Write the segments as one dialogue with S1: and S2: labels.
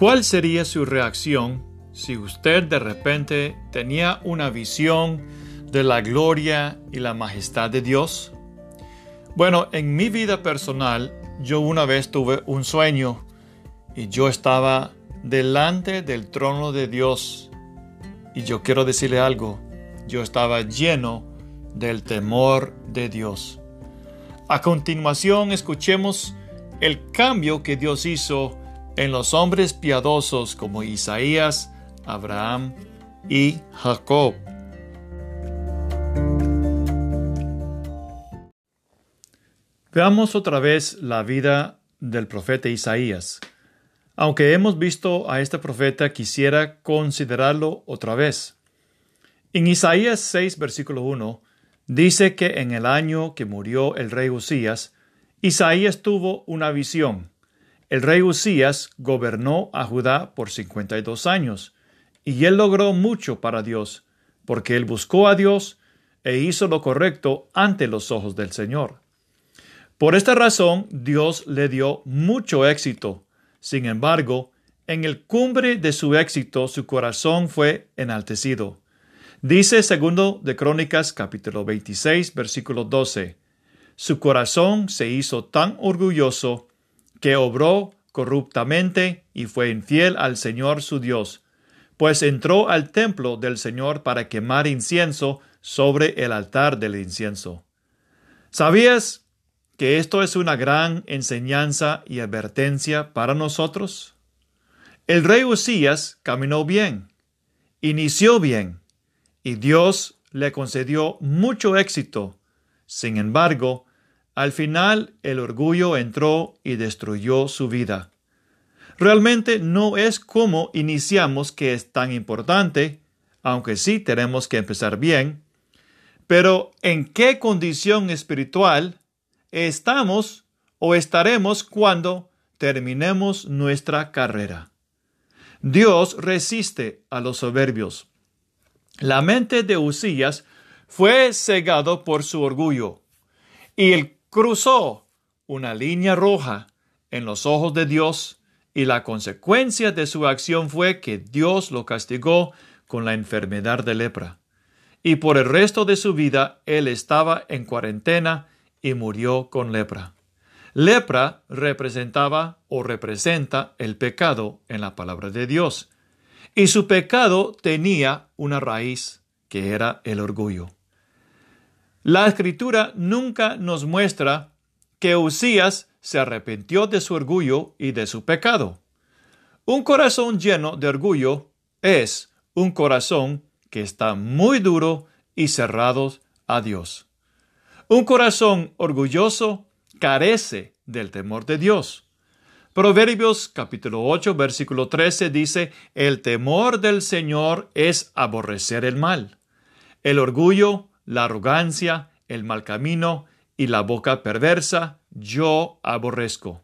S1: ¿Cuál sería su reacción si usted de repente tenía una visión de la gloria y la majestad de Dios? Bueno, en mi vida personal, yo una vez tuve un sueño y yo estaba delante del trono de Dios. Y yo quiero decirle algo, yo estaba lleno del temor de Dios. A continuación, escuchemos el cambio que Dios hizo en los hombres piadosos como Isaías, Abraham y Jacob. Veamos otra vez la vida del profeta Isaías. Aunque hemos visto a este profeta, quisiera considerarlo otra vez. En Isaías 6, versículo 1, dice que en el año que murió el rey Usías, Isaías tuvo una visión. El rey Usías gobernó a Judá por 52 años, y él logró mucho para Dios, porque él buscó a Dios e hizo lo correcto ante los ojos del Señor. Por esta razón, Dios le dio mucho éxito sin embargo, en el cumbre de su éxito su corazón fue enaltecido. Dice segundo de Crónicas capítulo 26 versículo 12. Su corazón se hizo tan orgulloso que obró corruptamente y fue infiel al Señor su Dios, pues entró al templo del Señor para quemar incienso sobre el altar del incienso. ¿Sabías que esto es una gran enseñanza y advertencia para nosotros? El rey Usías caminó bien, inició bien, y Dios le concedió mucho éxito. Sin embargo, al final el orgullo entró y destruyó su vida. Realmente no es como iniciamos que es tan importante, aunque sí tenemos que empezar bien, pero en qué condición espiritual estamos o estaremos cuando terminemos nuestra carrera. Dios resiste a los soberbios. La mente de Usías fue cegado por su orgullo y él cruzó una línea roja en los ojos de Dios y la consecuencia de su acción fue que Dios lo castigó con la enfermedad de lepra. Y por el resto de su vida él estaba en cuarentena y murió con lepra. Lepra representaba o representa el pecado en la palabra de Dios, y su pecado tenía una raíz que era el orgullo. La escritura nunca nos muestra que Usías se arrepintió de su orgullo y de su pecado. Un corazón lleno de orgullo es un corazón que está muy duro y cerrado a Dios. Un corazón orgulloso carece del temor de Dios. Proverbios capítulo 8 versículo 13 dice, El temor del Señor es aborrecer el mal. El orgullo, la arrogancia, el mal camino y la boca perversa, yo aborrezco.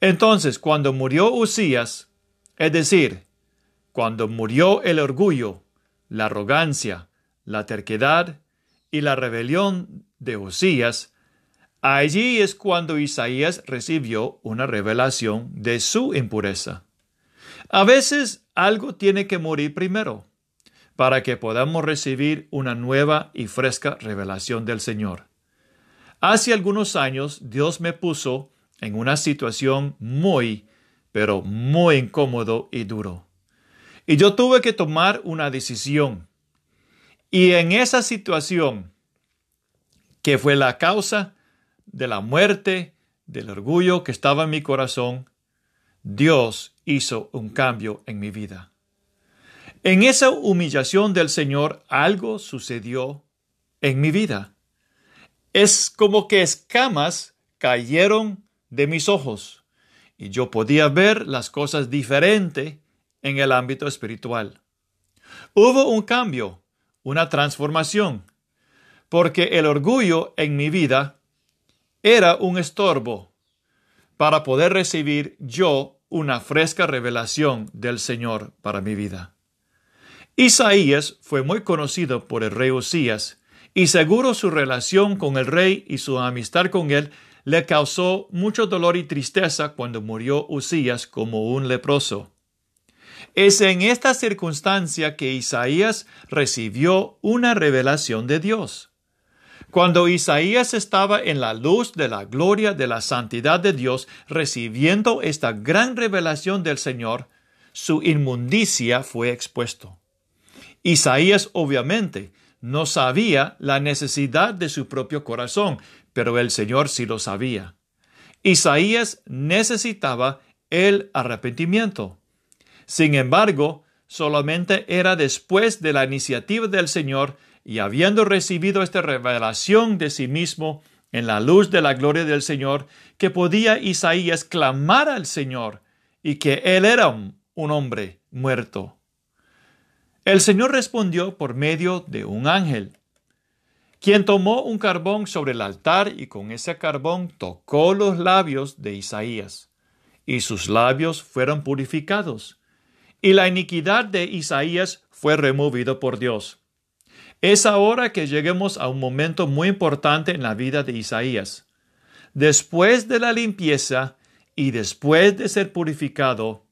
S1: Entonces, cuando murió Usías, es decir, cuando murió el orgullo, la arrogancia, la terquedad y la rebelión de Osías, allí es cuando Isaías recibió una revelación de su impureza. A veces algo tiene que morir primero para que podamos recibir una nueva y fresca revelación del Señor. Hace algunos años Dios me puso en una situación muy, pero muy incómodo y duro. Y yo tuve que tomar una decisión. Y en esa situación que fue la causa de la muerte, del orgullo que estaba en mi corazón, Dios hizo un cambio en mi vida. En esa humillación del Señor algo sucedió en mi vida. Es como que escamas cayeron de mis ojos y yo podía ver las cosas diferente en el ámbito espiritual. Hubo un cambio, una transformación porque el orgullo en mi vida era un estorbo para poder recibir yo una fresca revelación del Señor para mi vida. Isaías fue muy conocido por el rey Osías, y seguro su relación con el rey y su amistad con él le causó mucho dolor y tristeza cuando murió Usías como un leproso. Es en esta circunstancia que Isaías recibió una revelación de Dios. Cuando Isaías estaba en la luz de la gloria de la santidad de Dios, recibiendo esta gran revelación del Señor, su inmundicia fue expuesto. Isaías obviamente no sabía la necesidad de su propio corazón, pero el Señor sí lo sabía. Isaías necesitaba el arrepentimiento. Sin embargo, solamente era después de la iniciativa del Señor y habiendo recibido esta revelación de sí mismo en la luz de la gloria del Señor, que podía Isaías clamar al Señor y que él era un, hombre muerto. El Señor respondió por medio de un ángel, quien tomó un carbón sobre el altar y con ese carbón tocó los labios de Isaías, y sus labios fueron purificados y la iniquidad de Isaías fue removido por Dios. Es ahora que lleguemos a un momento muy importante en la vida de Isaías. Después de la limpieza y después de ser purificado,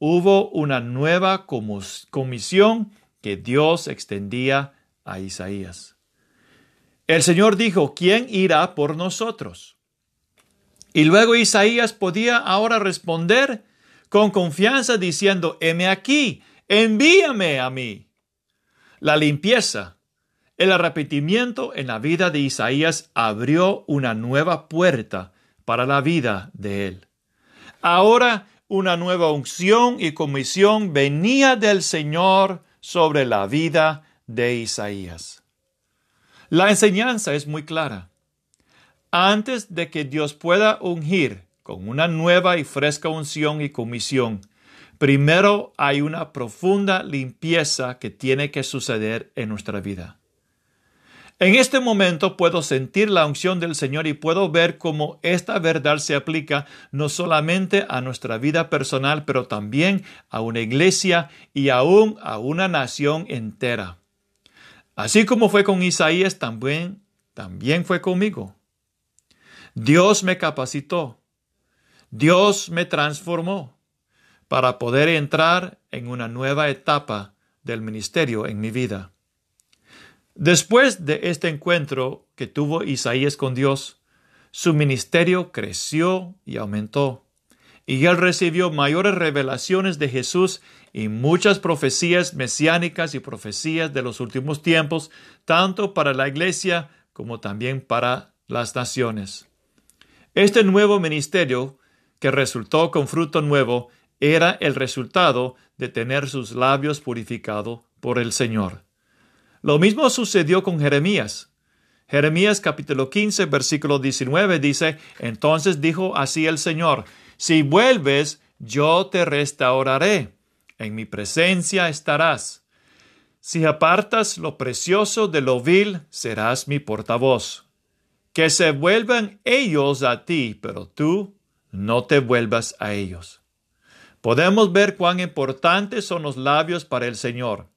S1: hubo una nueva comisión que Dios extendía a Isaías. El Señor dijo, ¿quién irá por nosotros? Y luego Isaías podía ahora responder con confianza diciendo, heme aquí, envíame a mí. La limpieza, el arrepentimiento en la vida de Isaías abrió una nueva puerta para la vida de él. Ahora una nueva unción y comisión venía del Señor sobre la vida de Isaías. La enseñanza es muy clara. Antes de que Dios pueda ungir con una nueva y fresca unción y comisión, primero hay una profunda limpieza que tiene que suceder en nuestra vida. En este momento puedo sentir la unción del Señor y puedo ver cómo esta verdad se aplica no solamente a nuestra vida personal, pero también a una iglesia y aún a una nación entera. Así como fue con Isaías, también, también fue conmigo. Dios me capacitó, Dios me transformó para poder entrar en una nueva etapa del ministerio en mi vida. Después de este encuentro que tuvo Isaías con Dios, su ministerio creció y aumentó, y él recibió mayores revelaciones de Jesús y muchas profecías mesiánicas y profecías de los últimos tiempos, tanto para la iglesia como también para las naciones. Este nuevo ministerio que resultó con fruto nuevo era el resultado de tener sus labios purificados por el Señor. Lo mismo sucedió con Jeremías. Jeremías capítulo 15 versículo 19 dice, Entonces dijo así el Señor, Si vuelves, yo te restauraré, en mi presencia estarás. Si apartas lo precioso de lo vil, serás mi portavoz. Que se vuelvan ellos a ti, pero tú no te vuelvas a ellos. Podemos ver cuán importantes son los labios para el Señor.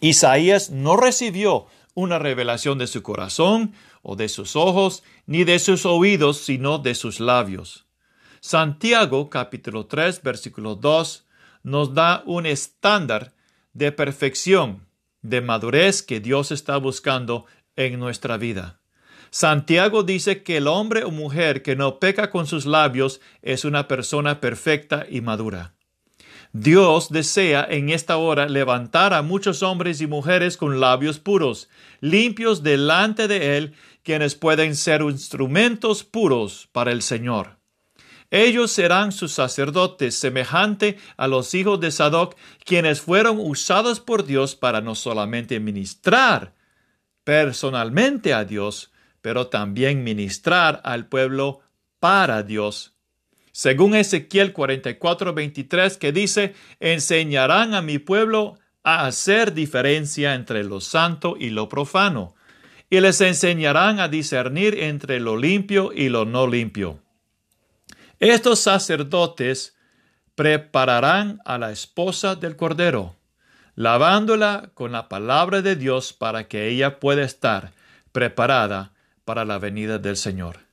S1: Isaías no recibió una revelación de su corazón o de sus ojos, ni de sus oídos, sino de sus labios. Santiago capítulo 3 versículo 2 nos da un estándar de perfección, de madurez que Dios está buscando en nuestra vida. Santiago dice que el hombre o mujer que no peca con sus labios es una persona perfecta y madura. Dios desea en esta hora levantar a muchos hombres y mujeres con labios puros, limpios delante de Él, quienes pueden ser instrumentos puros para el Señor. Ellos serán sus sacerdotes, semejante a los hijos de Sadoc, quienes fueron usados por Dios para no solamente ministrar personalmente a Dios, pero también ministrar al pueblo para Dios. Según Ezequiel 44, 23, que dice, enseñarán a mi pueblo a hacer diferencia entre lo santo y lo profano, y les enseñarán a discernir entre lo limpio y lo no limpio. Estos sacerdotes prepararán a la esposa del Cordero, lavándola con la palabra de Dios para que ella pueda estar preparada para la venida del Señor.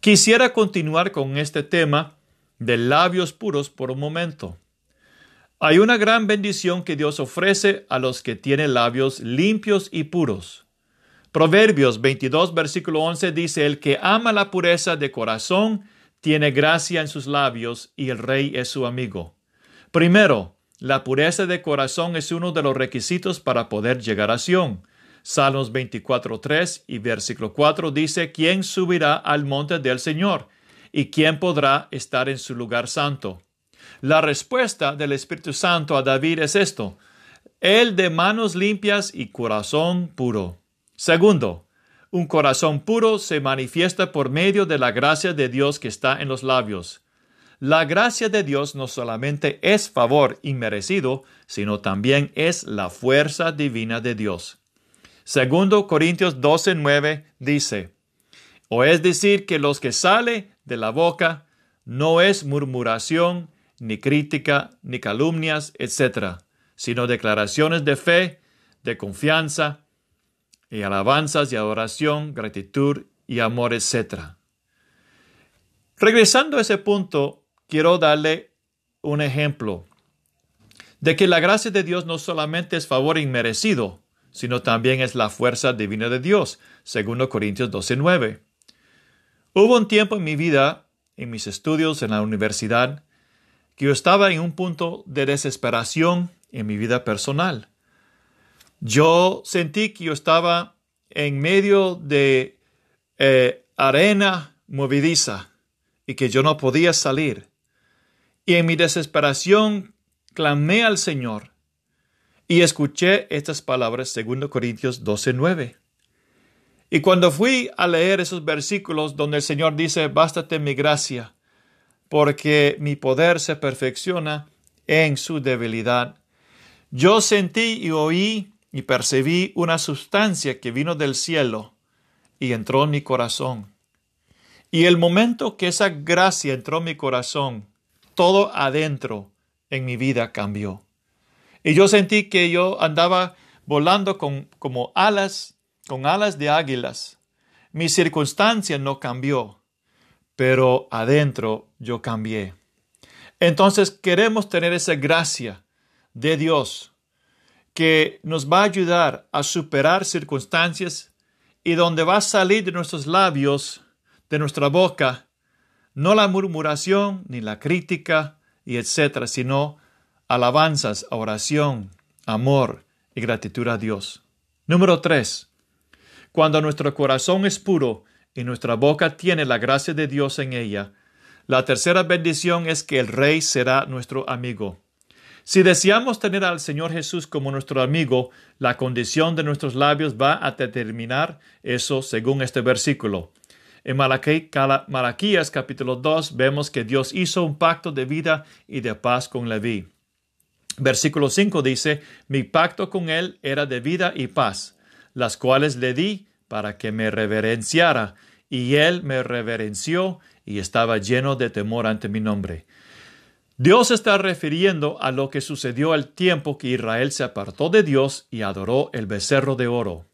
S1: Quisiera continuar con este tema de labios puros por un momento. Hay una gran bendición que Dios ofrece a los que tienen labios limpios y puros. Proverbios 22, versículo 11 dice, El que ama la pureza de corazón tiene gracia en sus labios y el rey es su amigo. Primero, la pureza de corazón es uno de los requisitos para poder llegar a Sión. Salmos 24.3 y versículo 4 dice, ¿quién subirá al monte del Señor? ¿Y quién podrá estar en su lugar santo? La respuesta del Espíritu Santo a David es esto, el de manos limpias y corazón puro. Segundo, un corazón puro se manifiesta por medio de la gracia de Dios que está en los labios. La gracia de Dios no solamente es favor inmerecido, sino también es la fuerza divina de Dios. Segundo Corintios 12, 9 dice, o es decir que los que sale de la boca no es murmuración, ni crítica, ni calumnias, etc., sino declaraciones de fe, de confianza, y alabanzas y adoración, gratitud y amor, etc. Regresando a ese punto, quiero darle un ejemplo de que la gracia de Dios no solamente es favor inmerecido, sino también es la fuerza divina de Dios, según Corintios 12:9. Hubo un tiempo en mi vida, en mis estudios en la universidad, que yo estaba en un punto de desesperación en mi vida personal. Yo sentí que yo estaba en medio de eh, arena movediza y que yo no podía salir. Y en mi desesperación clamé al Señor y escuché estas palabras 2 Corintios 12:9. Y cuando fui a leer esos versículos donde el Señor dice, bástate mi gracia, porque mi poder se perfecciona en su debilidad, yo sentí y oí y percibí una sustancia que vino del cielo y entró en mi corazón. Y el momento que esa gracia entró en mi corazón, todo adentro en mi vida cambió. Y yo sentí que yo andaba volando con, como alas, con alas de águilas. Mi circunstancia no cambió, pero adentro yo cambié. Entonces queremos tener esa gracia de Dios que nos va a ayudar a superar circunstancias y donde va a salir de nuestros labios, de nuestra boca, no la murmuración ni la crítica y etcétera, sino alabanzas, oración, amor y gratitud a Dios. Número 3. Cuando nuestro corazón es puro y nuestra boca tiene la gracia de Dios en ella, la tercera bendición es que el Rey será nuestro amigo. Si deseamos tener al Señor Jesús como nuestro amigo, la condición de nuestros labios va a determinar eso según este versículo. En Malaquías capítulo 2 vemos que Dios hizo un pacto de vida y de paz con Leví. Versículo 5 dice, mi pacto con él era de vida y paz, las cuales le di para que me reverenciara, y él me reverenció y estaba lleno de temor ante mi nombre. Dios está refiriendo a lo que sucedió al tiempo que Israel se apartó de Dios y adoró el becerro de oro.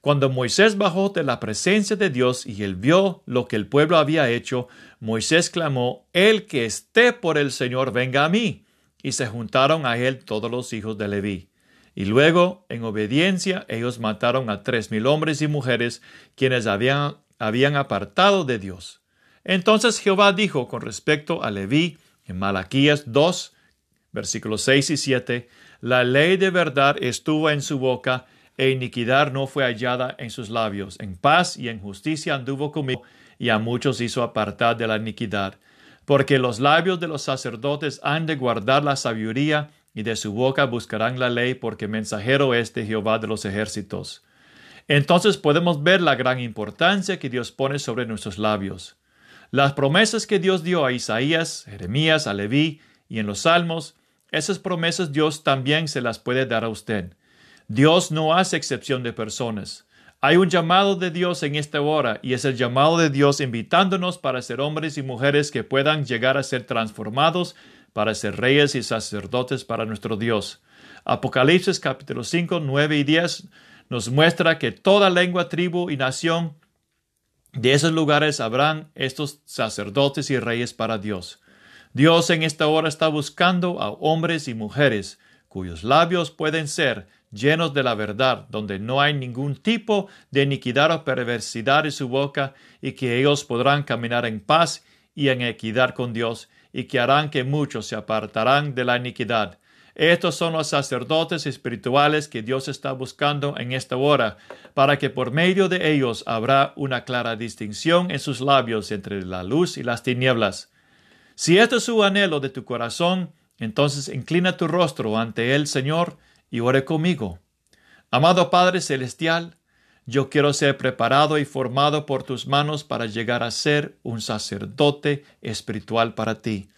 S1: Cuando Moisés bajó de la presencia de Dios y él vio lo que el pueblo había hecho, Moisés clamó, El que esté por el Señor venga a mí y se juntaron a él todos los hijos de Leví. Y luego, en obediencia, ellos mataron a tres mil hombres y mujeres quienes habían, habían apartado de Dios. Entonces Jehová dijo con respecto a Leví en Malaquías 2, versículos 6 y 7, La ley de verdad estuvo en su boca, e iniquidad no fue hallada en sus labios. En paz y en justicia anduvo conmigo, y a muchos hizo apartar de la iniquidad porque los labios de los sacerdotes han de guardar la sabiduría, y de su boca buscarán la ley, porque mensajero es de Jehová de los ejércitos. Entonces podemos ver la gran importancia que Dios pone sobre nuestros labios. Las promesas que Dios dio a Isaías, Jeremías, a Leví y en los Salmos, esas promesas Dios también se las puede dar a usted. Dios no hace excepción de personas. Hay un llamado de Dios en esta hora y es el llamado de Dios invitándonos para ser hombres y mujeres que puedan llegar a ser transformados para ser reyes y sacerdotes para nuestro Dios. Apocalipsis capítulo 5, 9 y 10 nos muestra que toda lengua, tribu y nación De esos lugares habrán estos sacerdotes y reyes para Dios. Dios en esta hora está buscando a hombres y mujeres cuyos labios pueden ser llenos de la verdad, donde no hay ningún tipo de iniquidad o perversidad en su boca, y que ellos podrán caminar en paz y en equidad con Dios, y que harán que muchos se apartarán de la iniquidad. Estos son los sacerdotes espirituales que Dios está buscando en esta hora, para que por medio de ellos habrá una clara distinción en sus labios entre la luz y las tinieblas. Si esto es su anhelo de tu corazón, entonces inclina tu rostro ante el Señor y ore conmigo. Amado Padre Celestial, yo quiero ser preparado y formado por tus manos para llegar a ser un sacerdote espiritual para ti.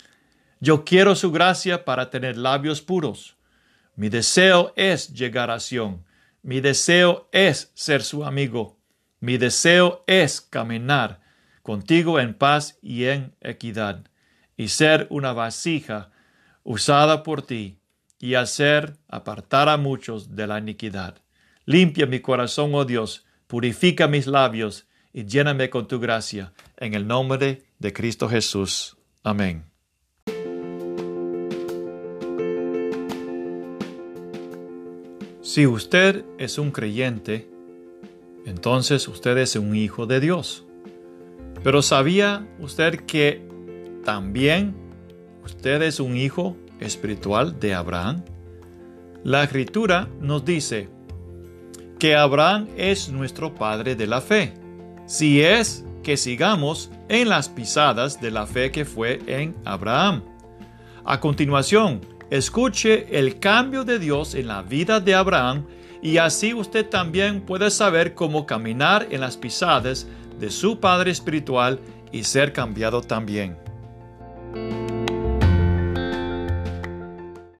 S1: Yo quiero su gracia para tener labios puros. Mi deseo es llegar a Sion. Mi deseo es ser su amigo. Mi deseo es caminar contigo en paz y en equidad, y ser una vasija usada por ti y hacer apartar a muchos de la iniquidad. Limpia mi corazón, oh Dios, purifica mis labios y lléname con tu gracia. En el nombre de Cristo Jesús. Amén. Si usted es un creyente, entonces usted es un hijo de Dios. Pero ¿sabía usted que también usted es un hijo espiritual de Abraham? La escritura nos dice que Abraham es nuestro padre de la fe, si es que sigamos en las pisadas de la fe que fue en Abraham. A continuación, escuche el cambio de Dios en la vida de Abraham y así usted también puede saber cómo caminar en las pisadas de su Padre Espiritual y ser cambiado también.